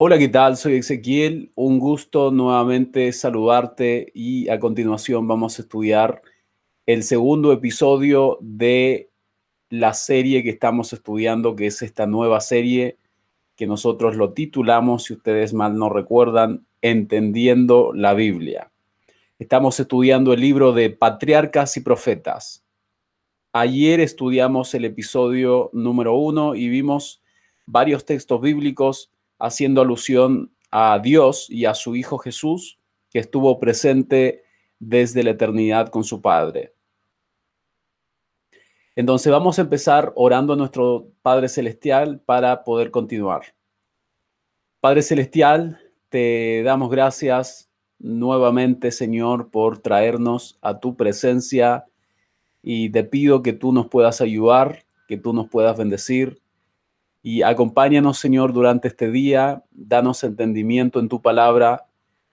Hola, ¿qué tal? Soy Ezequiel. Un gusto nuevamente saludarte y a continuación vamos a estudiar el segundo episodio de la serie que estamos estudiando, que es esta nueva serie que nosotros lo titulamos, si ustedes mal no recuerdan, Entendiendo la Biblia. Estamos estudiando el libro de Patriarcas y Profetas. Ayer estudiamos el episodio número uno y vimos varios textos bíblicos haciendo alusión a Dios y a su Hijo Jesús, que estuvo presente desde la eternidad con su Padre. Entonces vamos a empezar orando a nuestro Padre Celestial para poder continuar. Padre Celestial, te damos gracias nuevamente, Señor, por traernos a tu presencia y te pido que tú nos puedas ayudar, que tú nos puedas bendecir y acompáñanos, Señor, durante este día, danos entendimiento en tu palabra,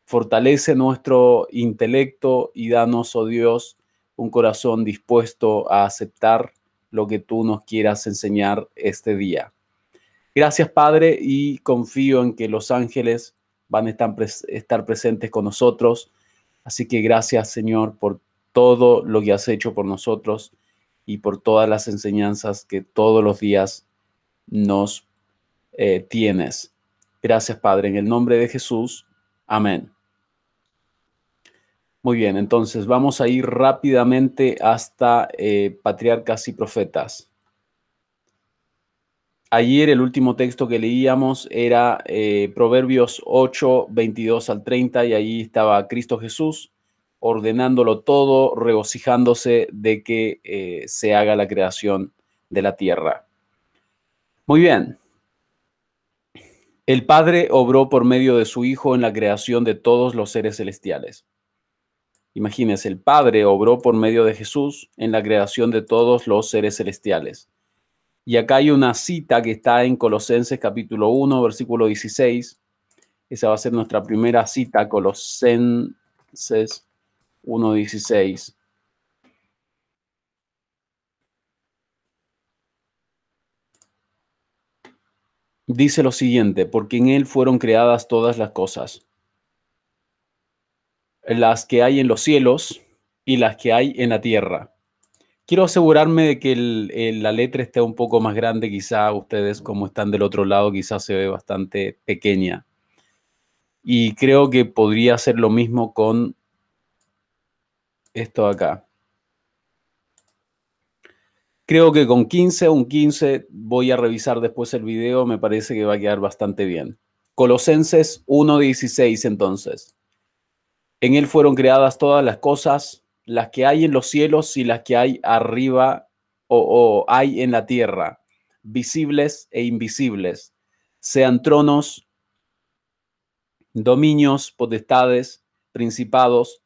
fortalece nuestro intelecto y danos, oh Dios, un corazón dispuesto a aceptar lo que tú nos quieras enseñar este día. Gracias, Padre, y confío en que los ángeles van a estar, estar presentes con nosotros. Así que gracias, Señor, por todo lo que has hecho por nosotros y por todas las enseñanzas que todos los días nos eh, tienes. Gracias, Padre, en el nombre de Jesús. Amén. Muy bien, entonces vamos a ir rápidamente hasta eh, Patriarcas y Profetas. Ayer el último texto que leíamos era eh, Proverbios 8, 22 al 30 y ahí estaba Cristo Jesús ordenándolo todo, regocijándose de que se haga la creación de la tierra. Muy bien. El Padre obró por medio de su Hijo en la creación de todos los seres celestiales. Imagínense, el Padre obró por medio de Jesús en la creación de todos los seres celestiales. Y acá hay una cita que está en Colosenses capítulo 1, versículo 16. Esa va a ser nuestra primera cita, Colosenses 1, 16. Dice lo siguiente, porque en Él fueron creadas todas las cosas, las que hay en los cielos y las que hay en la tierra. Quiero asegurarme de que la letra esté un poco más grande, quizá ustedes como están del otro lado, quizás se ve bastante pequeña. Y creo que podría ser lo mismo con esto acá. Creo que con 15, un 15, voy a revisar después el video, me parece que va a quedar bastante bien. Colosenses 1.16 entonces. En él fueron creadas todas las cosas, las que hay en los cielos y las que hay arriba o, hay en la tierra, visibles e invisibles, sean tronos, dominios, potestades, principados,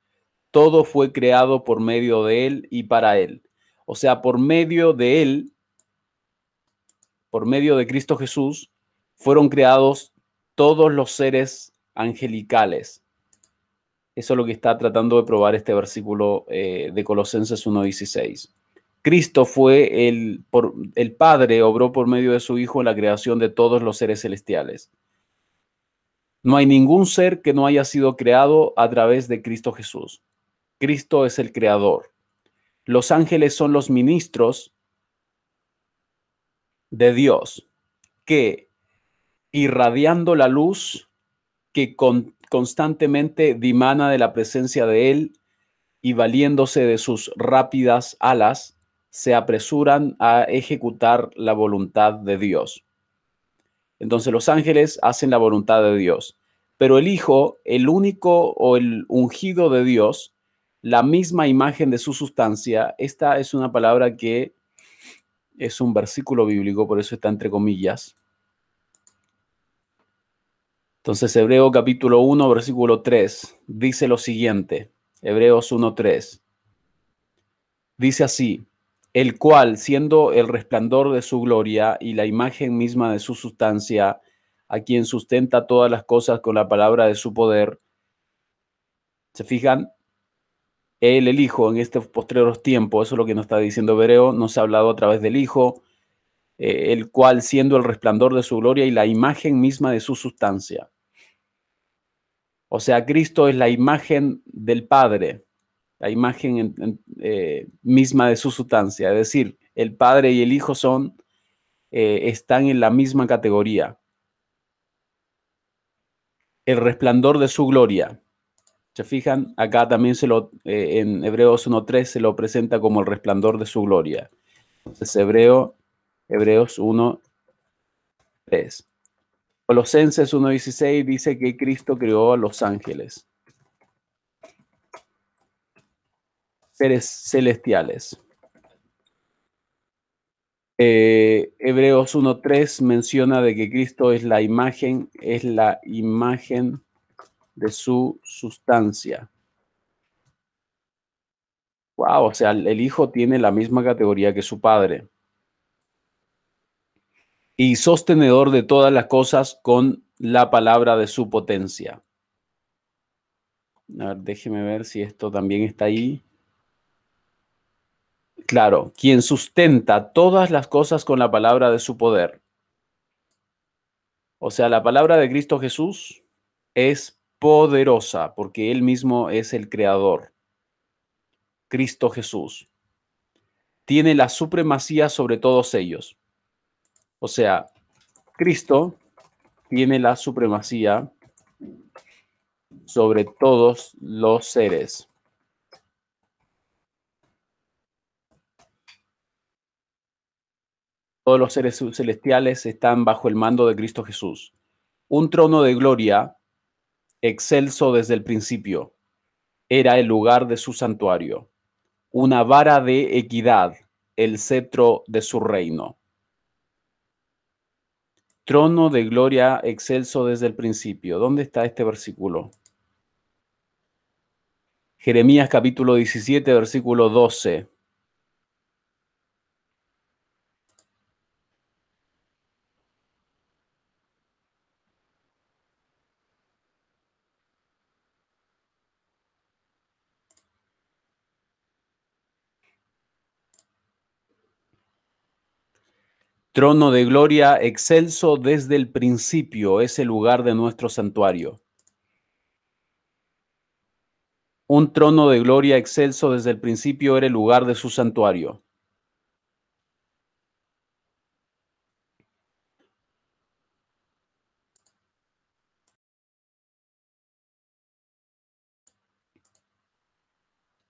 todo fue creado por medio de él y para él o sea, por medio de Él, por medio de Cristo Jesús, fueron creados todos los seres angelicales. Eso es lo que está tratando de probar este versículo eh, de Colosenses 1.16. Cristo fue el, por, el Padre, obró por medio de su Hijo la creación de todos los seres celestiales. No hay ningún ser que no haya sido creado a través de Cristo Jesús. Cristo es el creador. Los ángeles son los ministros de Dios que, irradiando la luz que constantemente dimana de la presencia de Él y valiéndose de sus rápidas alas, se apresuran a ejecutar la voluntad de Dios. Entonces los ángeles hacen la voluntad de Dios, pero el Hijo, el único o el ungido de Dios, la misma imagen de su sustancia. Esta es una palabra que es un versículo bíblico, por eso está entre comillas. Entonces, Hebreo capítulo 1, versículo 3, dice lo siguiente, Hebreos 1, 3. Dice así, el cual, siendo el resplandor de su gloria y la imagen misma de su sustancia, a quien sustenta todas las cosas con la palabra de su poder, ¿se fijan? Él, el Hijo, en estos postreros tiempos, eso es lo que nos está diciendo Bereo, nos ha hablado a través del Hijo, eh, el cual siendo el resplandor de su gloria y la imagen misma de su sustancia. O sea, Cristo es la imagen del Padre, la imagen eh, misma de su sustancia. Es decir, el Padre y el Hijo son, eh, están en la misma categoría. El resplandor de su gloria. ¿Se fijan? Acá también se lo, en Hebreos 1.3 se lo presenta como el resplandor de su gloria. Entonces, Hebreo Hebreos 1, 3. Colosenses 1.16 dice que Cristo creó a los ángeles, seres celestiales. Eh, Hebreos 1.3 menciona de que Cristo es la imagen, es la imagen de su sustancia. Wow, o sea, el Hijo tiene la misma categoría que su Padre y sostenedor de todas las cosas con la palabra de su potencia. A ver, déjeme ver si esto también está ahí. Claro, quien sustenta todas las cosas con la palabra de su poder. O sea, la palabra de Cristo Jesús es poderosa porque Él mismo es el creador. Cristo Jesús. Tiene la supremacía sobre todos ellos. O sea, Cristo tiene la supremacía sobre todos los seres. Todos los seres celestiales están bajo el mando de Cristo Jesús. Un trono de gloria, excelso desde el principio, era el lugar de su santuario. Una vara de equidad, el cetro de su reino trono de gloria excelso desde el principio. ¿Dónde está este versículo? Jeremías capítulo 17, versículo 12. Trono de gloria excelso desde el principio es el lugar de nuestro santuario. Un trono de gloria excelso desde el principio era el lugar de su santuario.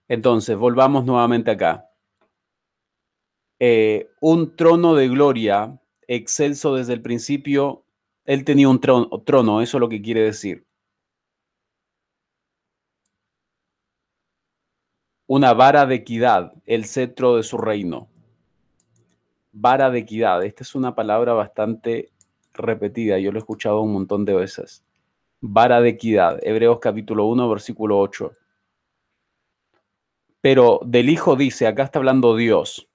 Entonces, volvamos nuevamente acá. Eh, un trono de gloria excelso desde el principio. Él tenía un trono, trono, eso es lo que quiere decir. Una vara de equidad, el cetro de su reino. Vara de equidad, esta es una palabra bastante repetida, yo lo he escuchado un montón de veces. Vara de equidad, Hebreos capítulo 1, versículo 8. Pero del Hijo dice, acá está hablando Dios,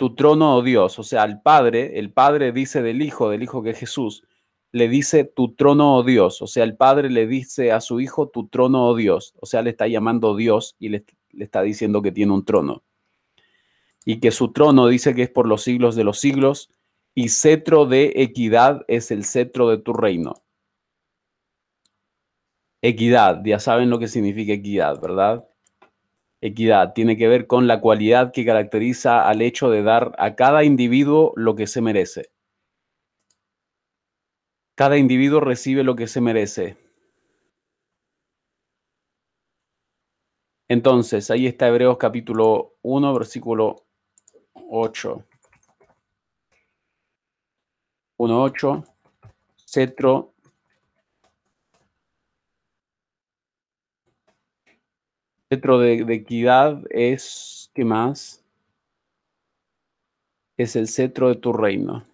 tu trono, oh Dios. O sea, al Padre, el Padre dice del Hijo, del Hijo que es Jesús, le dice tu trono, oh Dios. O sea, el Padre le dice a su Hijo tu trono, oh Dios. O sea, le está llamando Dios y le, le está diciendo que tiene un trono. Y que su trono dice que es por los siglos de los siglos y cetro de equidad es el cetro de tu reino. Equidad, ya saben lo que significa equidad, ¿verdad? Equidad tiene que ver con la cualidad que caracteriza al hecho de dar a cada individuo lo que se merece. Cada individuo recibe lo que se merece. Entonces, ahí está Hebreos capítulo 1, versículo 8. 1.8, cetro cetro de, equidad es, ¿qué más? Es el cetro de tu reino.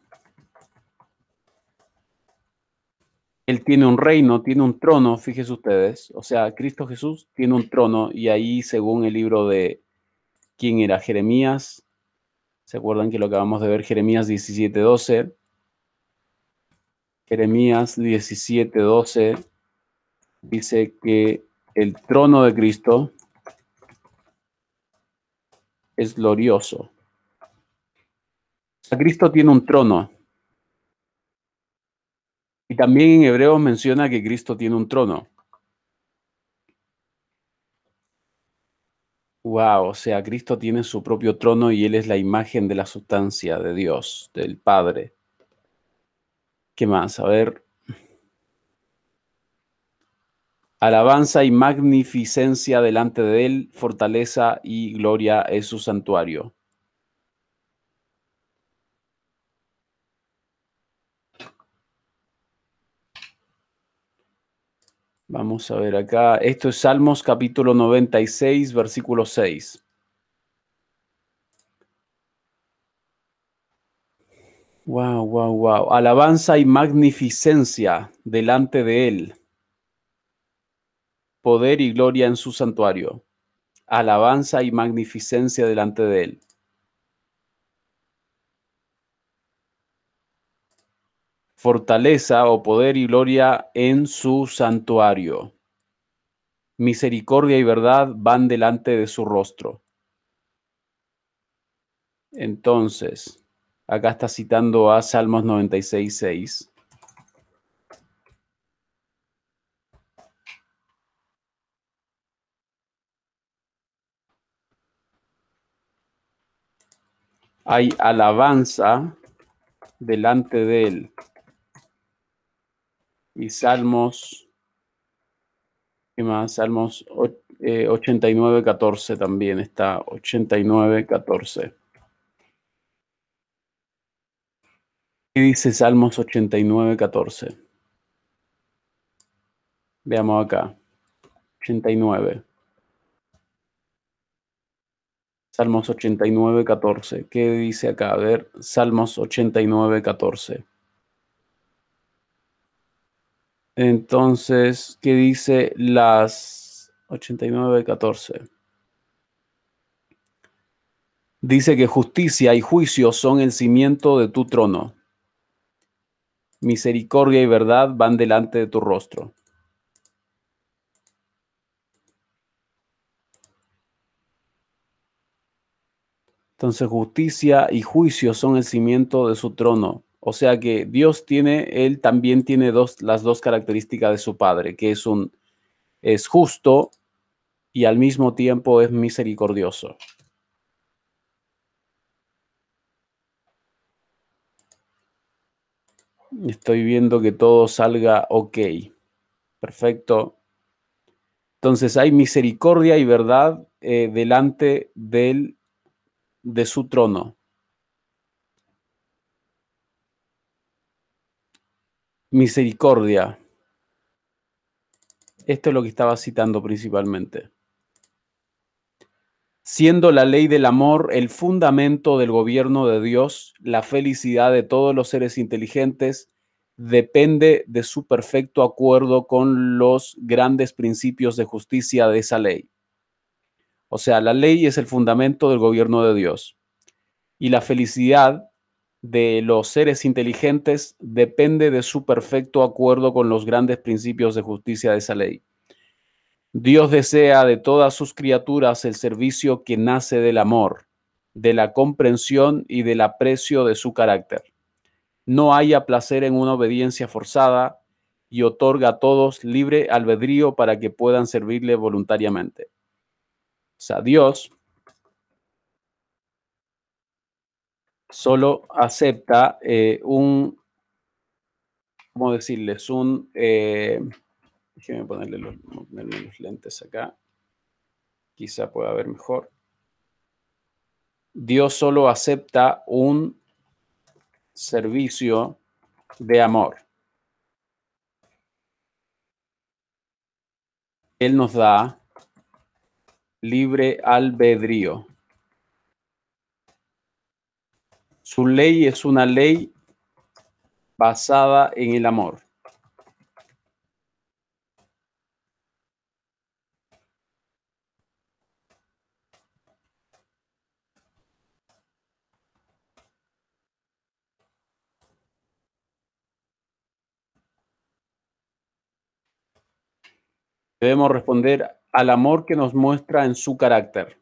Él tiene un reino, tiene un trono, fíjense ustedes. O sea, Cristo Jesús tiene un trono y ahí, según el libro de quién era Jeremías, ¿se acuerdan que lo acabamos de ver? Jeremías 17:12. Jeremías 17:12 dice que el trono de Cristo es glorioso. Cristo tiene un trono. Y también en Hebreos menciona que Cristo tiene un trono. Wow, o sea, Cristo tiene su propio trono y Él es la imagen de la sustancia de Dios, del Padre. ¿Qué más? A ver. Alabanza y magnificencia delante de Él, fortaleza y gloria es su santuario. Vamos a ver acá. Esto es Salmos capítulo 96, versículo 6. Wow, wow, wow. Alabanza y magnificencia delante de Él. Poder y gloria en su santuario. Alabanza y magnificencia delante de Él. fortaleza o poder y gloria en su santuario. Misericordia y verdad van delante de su rostro. Entonces, acá está citando a Salmos 96, 6. Hay alabanza delante de él y Salmos, ¿qué más? Salmos 89, 14 eh, también está, 89, 14. ¿Qué dice Salmos 89, 14? Veamos acá. 89. Salmos 89, 14. ¿Qué dice acá? A ver, Salmos 89, 14. Entonces, ¿qué dice las 89.14? Dice que justicia y juicio son el cimiento de tu trono. Misericordia y verdad van delante de tu rostro. Entonces justicia y juicio son el cimiento de su trono. O sea que Dios tiene, Él también tiene dos, las dos características de su Padre, que es un es justo y al mismo tiempo es misericordioso. Estoy viendo que todo salga ok. Perfecto. Entonces hay misericordia y verdad eh, delante del, de su trono. Misericordia. Esto es lo que estaba citando principalmente. Siendo la ley del amor el fundamento del gobierno de Dios, la felicidad de todos los seres inteligentes depende de su perfecto acuerdo con los grandes principios de justicia de esa ley. O sea, la ley es el fundamento del gobierno de Dios. Y la felicidad de los seres inteligentes depende de su perfecto acuerdo con los grandes principios de justicia de esa ley. Dios desea de todas sus criaturas el servicio que nace del amor, de la comprensión y del aprecio de su carácter. No haya placer en una obediencia forzada y otorga a todos libre albedrío para que puedan servirle voluntariamente. O sea, Dios solo acepta eh, un, ¿cómo decirles? Un, eh, déjenme ponerle los, los lentes acá, quizá pueda ver mejor. Dios solo acepta un servicio de amor. Él nos da libre albedrío. Su ley es una ley basada en el amor. Debemos responder al amor que nos muestra en su carácter.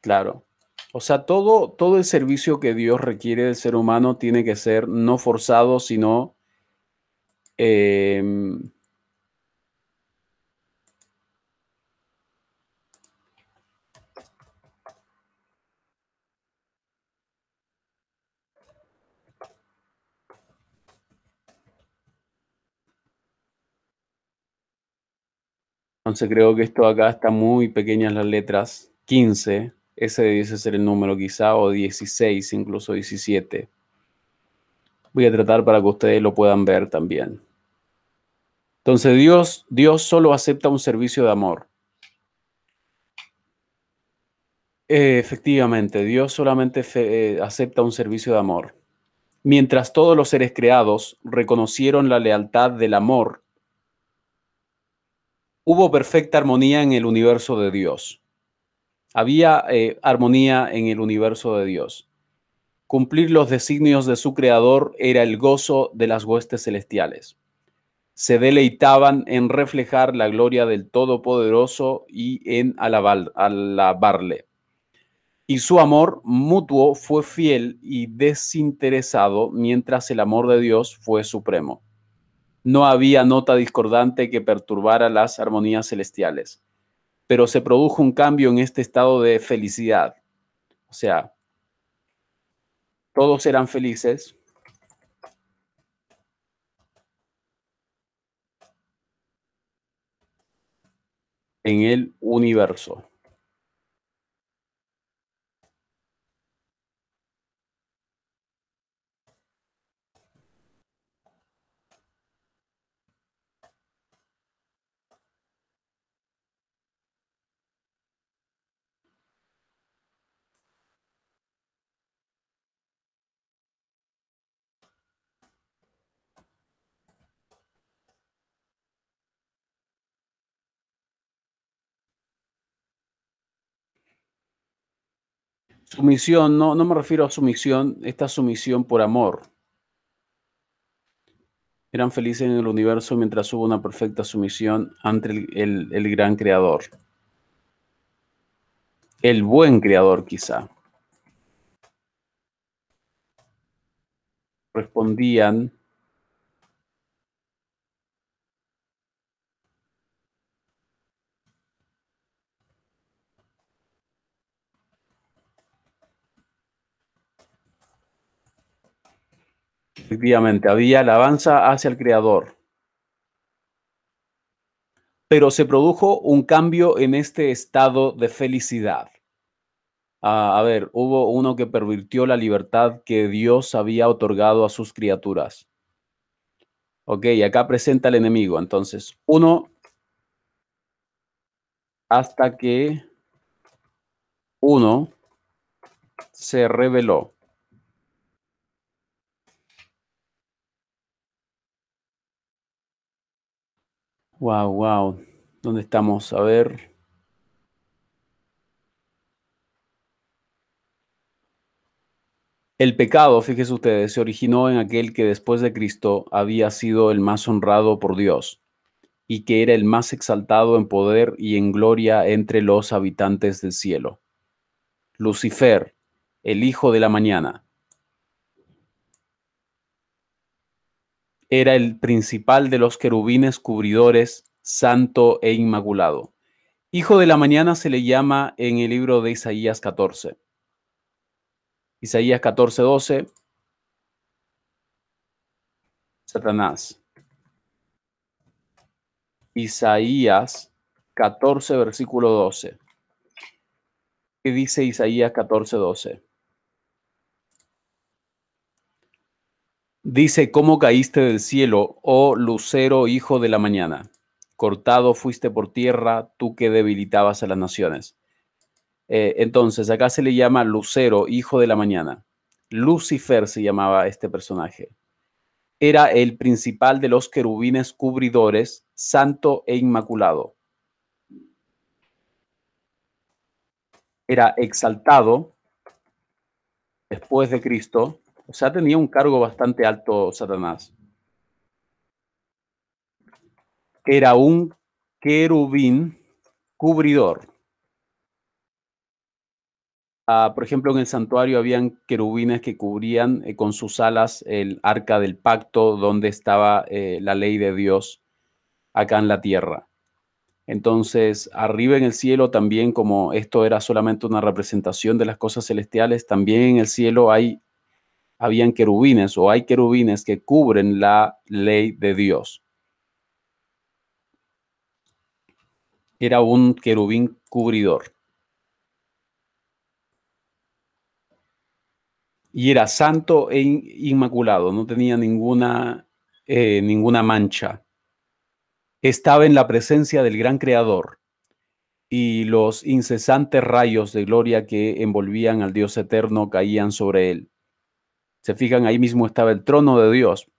Claro. O sea, todo, todo el servicio que Dios requiere del ser humano tiene que ser no forzado, sino em, Entonces creo que esto acá está muy pequeñas las letras. 15, ese debiese ser el número quizá, o 16, incluso 17. Voy a tratar para que ustedes lo puedan ver también. Entonces Dios, Dios solo acepta un servicio de amor. efectivamente, Dios solamente eh, acepta un servicio de amor. Mientras todos los seres creados reconocieron la lealtad del amor hubo perfecta armonía en el universo de Dios. Había eh, armonía en el universo de Dios. Cumplir los designios de su creador era el gozo de las huestes celestiales. Se deleitaban en reflejar la gloria del Todopoderoso y en alabarle. Y su amor mutuo fue fiel y desinteresado, mientras el amor de Dios fue supremo no había nota discordante que perturbara las armonías celestiales, pero se produjo un cambio en este estado de felicidad. O sea, todos eran felices. en el universo. Sumisión, no, no me refiero a sumisión, esta sumisión por amor. Eran felices en el universo mientras hubo una perfecta sumisión ante el, el gran creador. El buen creador, quizá. Respondían Efectivamente, había alabanza hacia el Creador. Pero se produjo un cambio en este estado de felicidad. Ah, a ver, hubo uno que pervirtió la libertad que Dios había otorgado a sus criaturas. Ok, acá presenta el enemigo. Entonces, uno hasta que uno se reveló. Wow, wow. ¿Dónde estamos? A ver. El pecado, fíjense ustedes, se originó en aquel que después de Cristo había sido el más honrado por Dios y que era el más exaltado en poder y en gloria entre los habitantes del cielo. Lucifer, el hijo de la mañana, era el principal de los querubines cubridores, santo e inmaculado. Hijo de la mañana se le llama en el libro de Isaías 14. Isaías 14, 12. Satanás. Isaías 14, versículo 12. ¿Qué dice Isaías 14, 12? Dice, ¿cómo caíste del cielo, oh lucero, hijo de la mañana? Cortado fuiste por tierra, tú que debilitabas a las naciones. Eh, entonces, acá se le llama lucero, hijo de la mañana. Lucifer se llamaba este personaje. Era el principal de los querubines cubridores, santo e inmaculado. Era exaltado después de Cristo o sea, tenía un cargo bastante alto Satanás. Era un querubín cubridor. Ah, por ejemplo, en el santuario habían querubines que cubrían eh, con sus alas el arca del pacto donde estaba eh, la ley de Dios acá en la tierra. Entonces, arriba en el cielo también, como esto era solamente una representación de las cosas celestiales, también en el cielo hay, habían querubines o hay querubines que cubren la ley de Dios. Era un querubín cubridor. Y era santo e inmaculado, no tenía ninguna, eh, ninguna mancha estaba en la presencia del gran creador y los incesantes rayos de gloria que envolvían al Dios eterno caían sobre él. Se fijan, ahí mismo estaba el trono de Dios.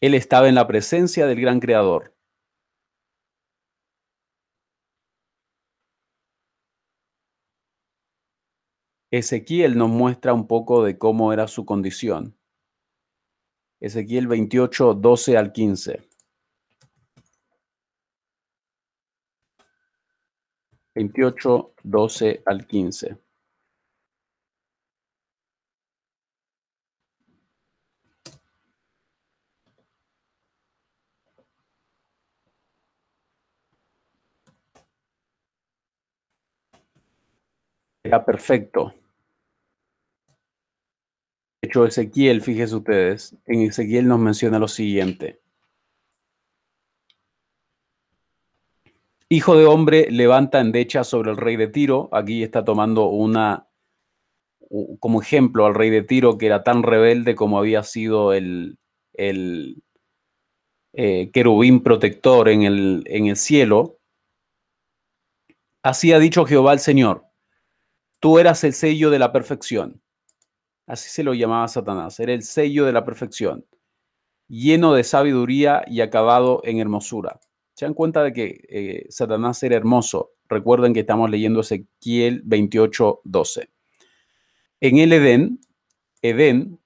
Él estaba en la presencia del gran creador. Ezequiel nos muestra un poco de cómo era su condición. Ezequiel 28, 12 al 15. 28, 12 al 15. Era perfecto hecho, Ezequiel, fíjense ustedes, en Ezequiel nos menciona lo siguiente. Hijo de hombre, levanta endecha sobre el rey de Tiro. Aquí está tomando una como ejemplo al rey de Tiro que era tan rebelde como había sido el, el eh, querubín protector en el, en el cielo. Así ha dicho Jehová el Señor, tú eras el sello de la perfección Así se lo llamaba Satanás. Era el sello de la perfección, lleno de sabiduría y acabado en hermosura. Se dan cuenta de que eh, Satanás era hermoso. Recuerden que estamos leyendo Ezequiel 28, 12. En el Edén, Edén,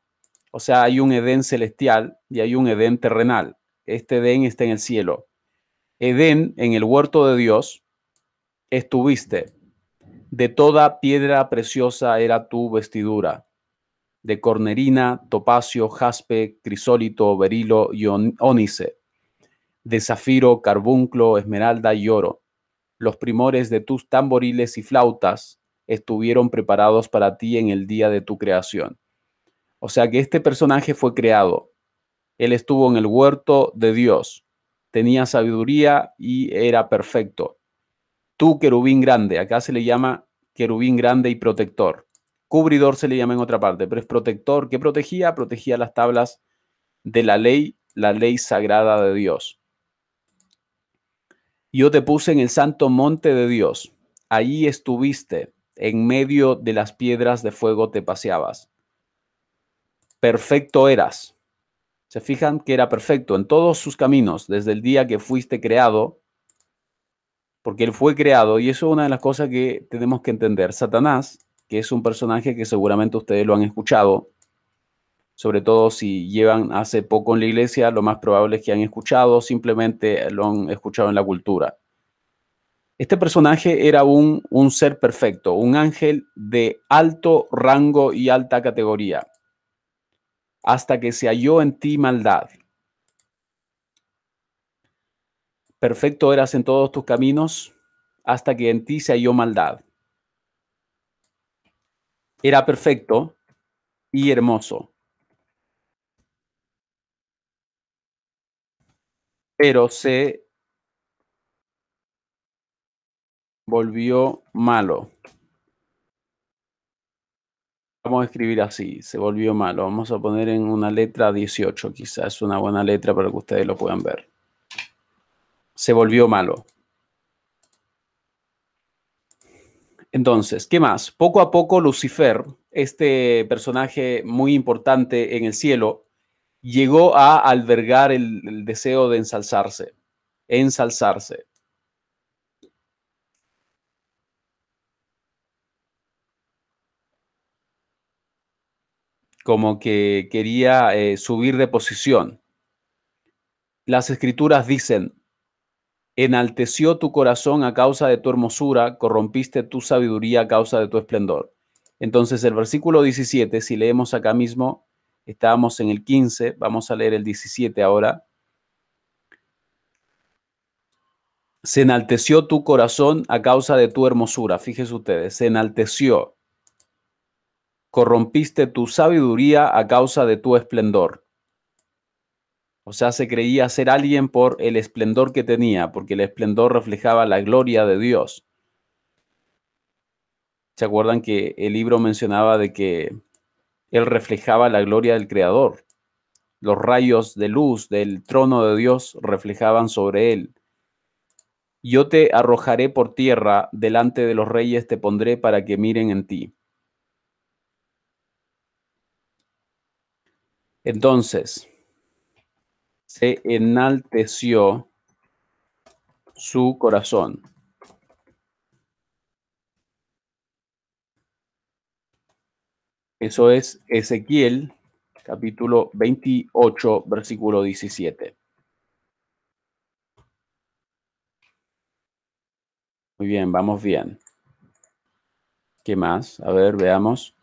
o sea, hay un Edén celestial y hay un Edén terrenal. Este Edén está en el cielo. Edén, en el huerto de Dios, estuviste. De toda piedra preciosa era tu vestidura de cornerina, topacio, jaspe, crisólito, berilo y ónice, de zafiro, carbunclo, esmeralda y oro. Los primores de tus tamboriles y flautas estuvieron preparados para ti en el día de tu creación. O sea que este personaje fue creado. Él estuvo en el huerto de Dios, tenía sabiduría y era perfecto. Tú, querubín grande, acá se le llama querubín grande y protector. Cubridor se le llama en otra parte, pero es protector. ¿Qué protegía? Protegía las tablas de la ley, la ley sagrada de Dios. Yo te puse en el santo monte de Dios. Allí estuviste, en medio de las piedras de fuego te paseabas. Perfecto eras. Se fijan que era perfecto en todos sus caminos, desde el día que fuiste creado, porque él fue creado, y eso es una de las cosas que tenemos que entender. Satanás que es un personaje que seguramente ustedes lo han escuchado, sobre todo si llevan hace poco en la iglesia, lo más probable es que han escuchado, simplemente lo han escuchado en la cultura. Este personaje era un, un ser perfecto, un ángel de alto rango y alta categoría, hasta que se halló en ti maldad. Perfecto eras en todos tus caminos, hasta que en ti se halló maldad era perfecto y hermoso. Pero se volvió malo. Vamos a escribir así, se volvió malo. Vamos a poner en una letra 18, quizás una buena letra para que ustedes lo puedan ver. Se volvió malo. Entonces, ¿qué más? Poco a poco Lucifer, este personaje muy importante en el cielo, llegó a albergar el, deseo de ensalzarse, ensalzarse. Como que quería eh, subir de posición. Las escrituras dicen, Enalteció tu corazón a causa de tu hermosura, corrompiste tu sabiduría a causa de tu esplendor. Entonces el versículo 17, si leemos acá mismo, estábamos en el 15, vamos a leer el 17 ahora. Se enalteció tu corazón a causa de tu hermosura. Fíjense ustedes, se enalteció. Corrompiste tu sabiduría a causa de tu esplendor. O sea, se creía ser alguien por el esplendor que tenía, porque el esplendor reflejaba la gloria de Dios. ¿Se acuerdan que el libro mencionaba de que él reflejaba la gloria del Creador? Los rayos de luz del trono de Dios reflejaban sobre él. Yo te arrojaré por tierra, delante de los reyes te pondré para que miren en ti. Entonces, se enalteció su corazón. Eso es Ezequiel capítulo 28, versículo 17. Muy bien, vamos bien. ¿Qué más? A ver, veamos.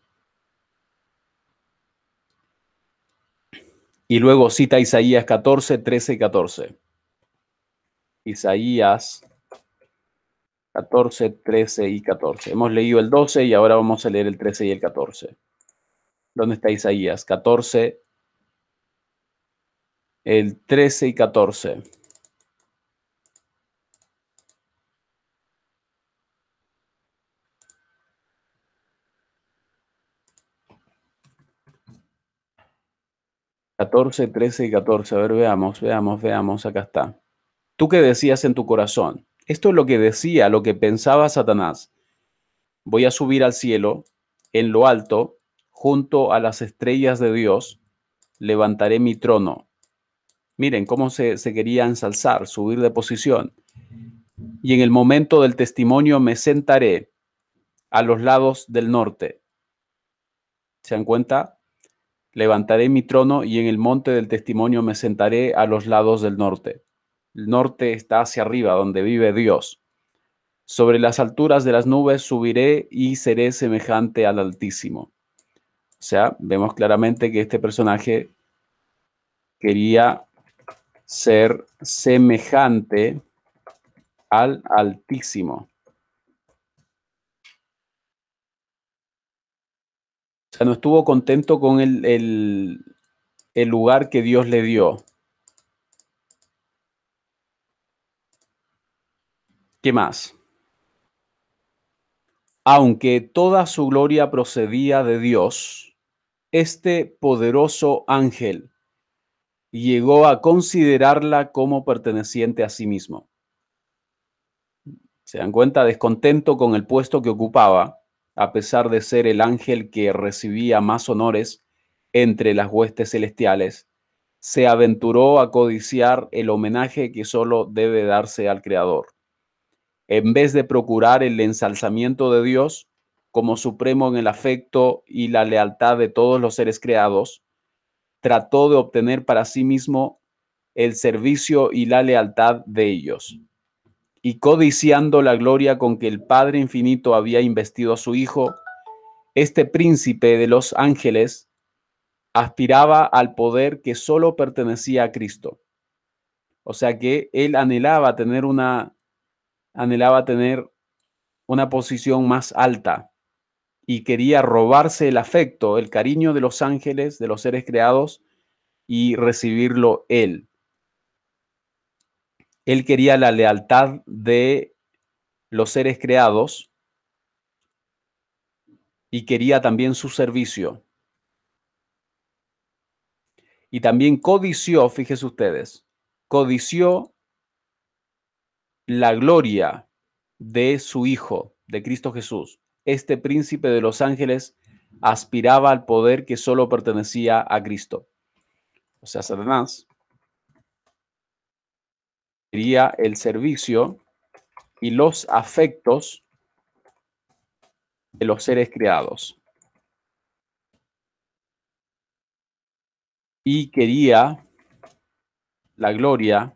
Y luego cita Isaías 14, 13 y 14. Isaías 14, 13 y 14. Hemos leído el 12 y ahora vamos a leer el 13 y el 14. ¿Dónde está Isaías? 14, el 13 y 14. 14, 13 y 14. A ver, veamos, veamos, veamos. Acá está. ¿Tú qué decías en tu corazón? Esto es lo que decía, lo que pensaba Satanás. Voy a subir al cielo, en lo alto, junto a las estrellas de Dios, levantaré mi trono. Miren cómo se, se quería ensalzar, subir de posición. Y en el momento del testimonio me sentaré a los lados del norte. ¿Se dan cuenta? Levantaré mi trono y en el monte del testimonio me sentaré a los lados del norte. El norte está hacia arriba, donde vive Dios. Sobre las alturas de las nubes subiré y seré semejante al Altísimo. O sea, vemos claramente que este personaje quería ser semejante al Altísimo. No estuvo contento con el, el lugar que Dios le dio. ¿Qué más? Aunque toda su gloria procedía de Dios, este poderoso ángel llegó a considerarla como perteneciente a sí mismo. ¿Se dan cuenta? Descontento con el puesto que ocupaba, a pesar de ser el ángel que recibía más honores entre las huestes celestiales, se aventuró a codiciar el homenaje que solo debe darse al Creador. En vez de procurar el ensalzamiento de Dios como supremo en el afecto y la lealtad de todos los seres creados, trató de obtener para sí mismo el servicio y la lealtad de ellos y codiciando la gloria con que el Padre Infinito había investido a su Hijo, este príncipe de los ángeles aspiraba al poder que solo pertenecía a Cristo. O sea que él anhelaba tener una anhelaba tener una posición más alta y quería robarse el afecto, el cariño de los ángeles, de los seres creados y recibirlo él. Él quería la lealtad de los seres creados y quería también su servicio. Y también codició, fíjense ustedes, codició la gloria de su Hijo, de Cristo Jesús. Este príncipe de los ángeles aspiraba al poder que solo pertenecía a Cristo. O sea, Satanás sería el servicio y los afectos de los seres creados. Y quería la gloria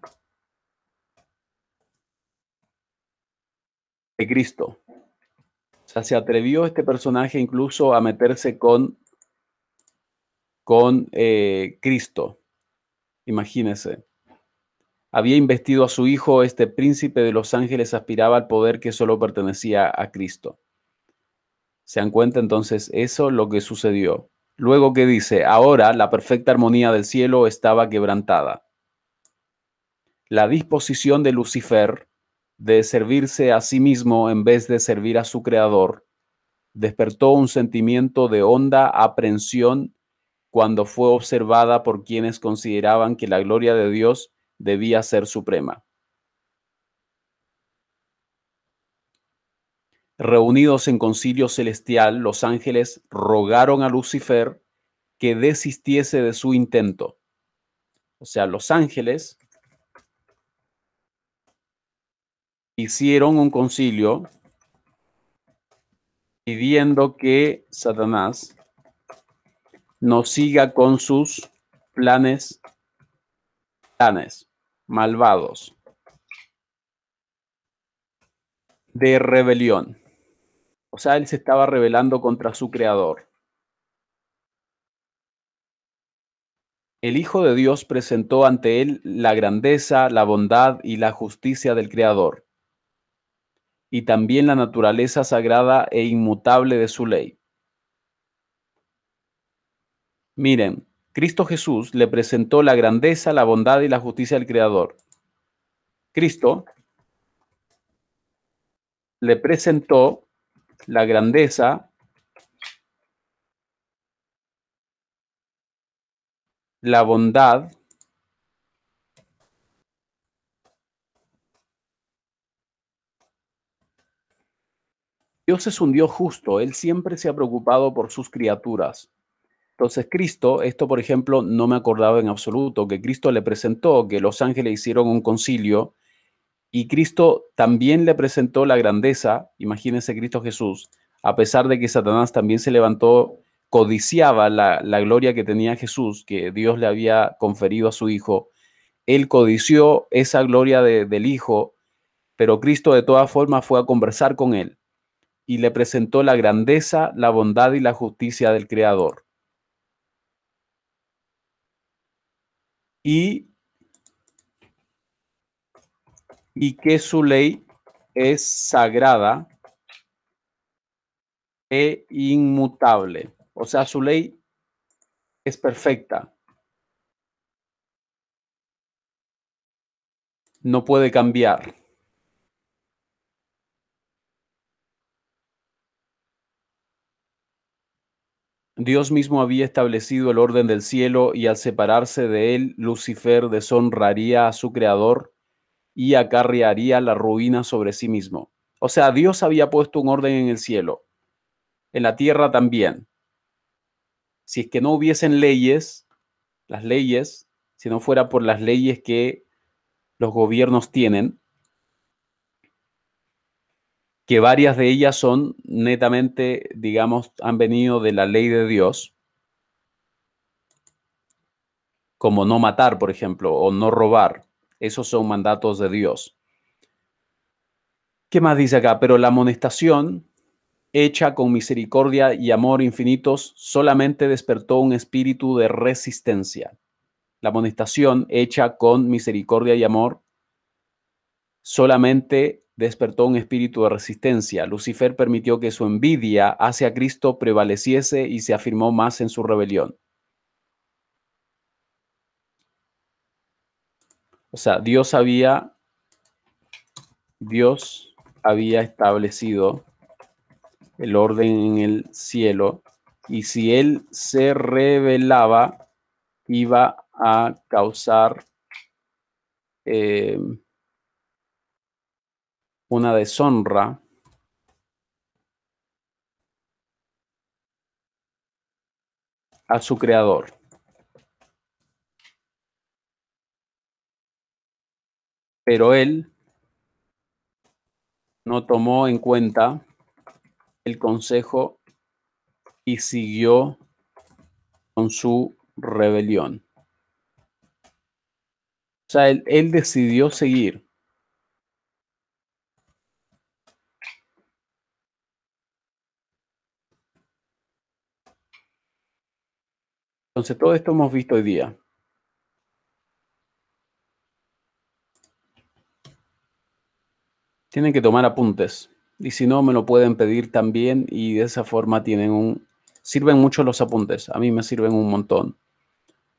de Cristo. O sea, se atrevió este personaje incluso a meterse con, con eh, Cristo. Imagínese. Había investido a su hijo, este príncipe de los ángeles aspiraba al poder que solo pertenecía a Cristo. ¿Se dan cuenta entonces eso lo que sucedió? Luego que dice, ahora la perfecta armonía del cielo estaba quebrantada. La disposición de Lucifer de servirse a sí mismo en vez de servir a su creador despertó un sentimiento de honda aprensión cuando fue observada por quienes consideraban que la gloria de Dios debía ser suprema. Reunidos en concilio celestial, los ángeles rogaron a Lucifer que desistiese de su intento. O sea, los ángeles hicieron un concilio pidiendo que Satanás no siga con sus planes, malvados de rebelión. O sea, él se estaba rebelando contra su creador. El Hijo de Dios presentó ante él la grandeza, la bondad y la justicia del Creador, y también la naturaleza sagrada e inmutable de su ley. Miren, Cristo Jesús le presentó la grandeza, la bondad y la justicia del Creador. Cristo le presentó la grandeza, la bondad, Dios es un Dios justo, Él siempre se ha preocupado por sus criaturas. Entonces Cristo, esto por ejemplo no me acordaba en absoluto, que Cristo le presentó, que los ángeles hicieron un concilio y Cristo también le presentó la grandeza, imagínense Cristo Jesús, a pesar de que Satanás también se levantó, codiciaba la, gloria que tenía Jesús, que Dios le había conferido a su Hijo. Él codició esa gloria del Hijo, pero Cristo de todas formas fue a conversar con él y le presentó la grandeza, la bondad y la justicia del Creador. Y y que su ley es sagrada e inmutable. O sea, su ley es perfecta. No puede cambiar. Dios mismo había establecido el orden del cielo y al separarse de él, Lucifer deshonraría a su creador y acarrearía la ruina sobre sí mismo. O sea, Dios había puesto un orden en el cielo, en la tierra también. Si es que no hubiesen leyes, las leyes, si no fuera por las leyes que los gobiernos tienen, que varias de ellas son netamente, digamos, han venido de la ley de Dios, como no matar, por ejemplo, o no robar. Esos son mandatos de Dios. ¿Qué más dice acá? Pero la amonestación hecha con misericordia y amor infinitos solamente despertó un espíritu de resistencia. La amonestación hecha con misericordia y amor solamente despertó un espíritu de resistencia. Lucifer permitió que su envidia hacia Cristo prevaleciese y se afirmó más en su rebelión. O sea, Dios había, Dios había establecido el orden en el cielo y si él se revelaba, iba a causar eh, una deshonra a su creador. pero él no tomó en cuenta el consejo y siguió con su rebelión. O sea, él, decidió seguir. Entonces, todo esto hemos visto hoy día. Tienen que tomar apuntes. Y si no, me lo pueden pedir también y de esa forma tienen un... Sirven mucho los apuntes. A mí me sirven un montón.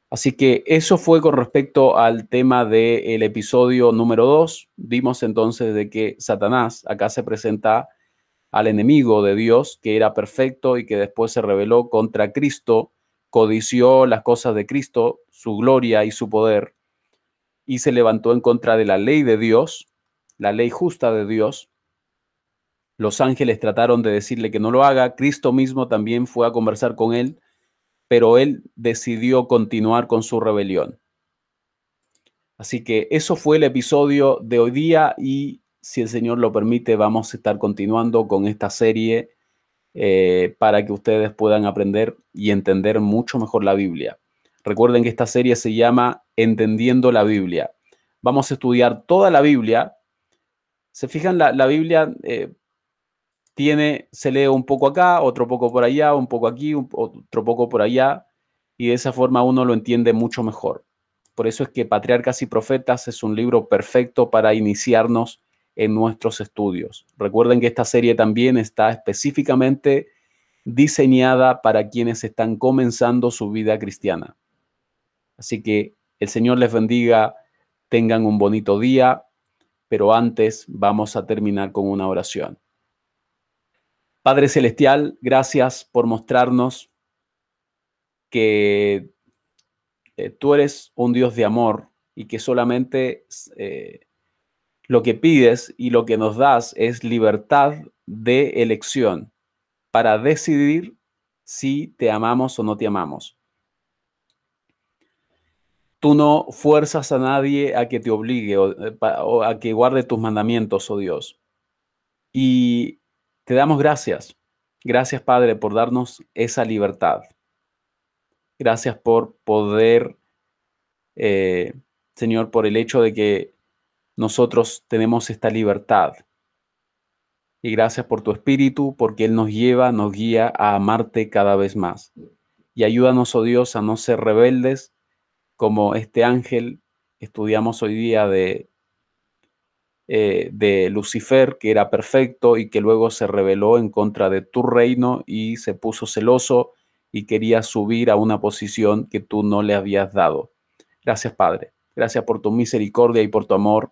Así que eso fue con respecto al tema del episodio número 2. Vimos entonces de que Satanás acá se presenta al enemigo de Dios, que era perfecto y que después se rebeló contra Cristo, codició las cosas de Cristo, su gloria y su poder, y se levantó en contra de la ley de Dios, la ley justa de Dios. Los ángeles trataron de decirle que no lo haga, Cristo mismo también fue a conversar con él, pero él decidió continuar con su rebelión. Así que eso fue el episodio de hoy día y si el Señor lo permite, vamos a estar continuando con esta serie eh, para que ustedes puedan aprender y entender mucho mejor la Biblia. Recuerden que esta serie se llama Entendiendo la Biblia. Vamos a estudiar toda la Biblia. Se fijan, la, la Biblia eh, tiene, se lee un poco acá, otro poco por allá, un poco aquí, otro poco por allá, y de esa forma uno lo entiende mucho mejor. Por eso es que Patriarcas y Profetas es un libro perfecto para iniciarnos en nuestros estudios. Recuerden que esta serie también está específicamente diseñada para quienes están comenzando su vida cristiana. Así que el Señor les bendiga, tengan un bonito día, pero antes vamos a terminar con una oración. Padre Celestial, gracias por mostrarnos que eh, tú eres un Dios de amor y que solamente eh, lo que pides y lo que nos das es libertad de elección para decidir si te amamos o no te amamos. Tú no fuerzas a nadie a que te obligue o, eh, a que guarde tus mandamientos, oh Dios. Y te damos gracias. Gracias, Padre, por darnos esa libertad. Gracias por poder, eh, Señor, por el hecho de que nosotros tenemos esta libertad. Y gracias por tu espíritu, porque Él nos lleva, nos guía a amarte cada vez más. Y ayúdanos, oh Dios, a no ser rebeldes como este ángel estudiamos hoy día de, eh, de Lucifer, que era perfecto y que luego se rebeló en contra de tu reino y se puso celoso y quería subir a una posición que tú no le habías dado. Gracias, Padre. Gracias por tu misericordia y por tu amor.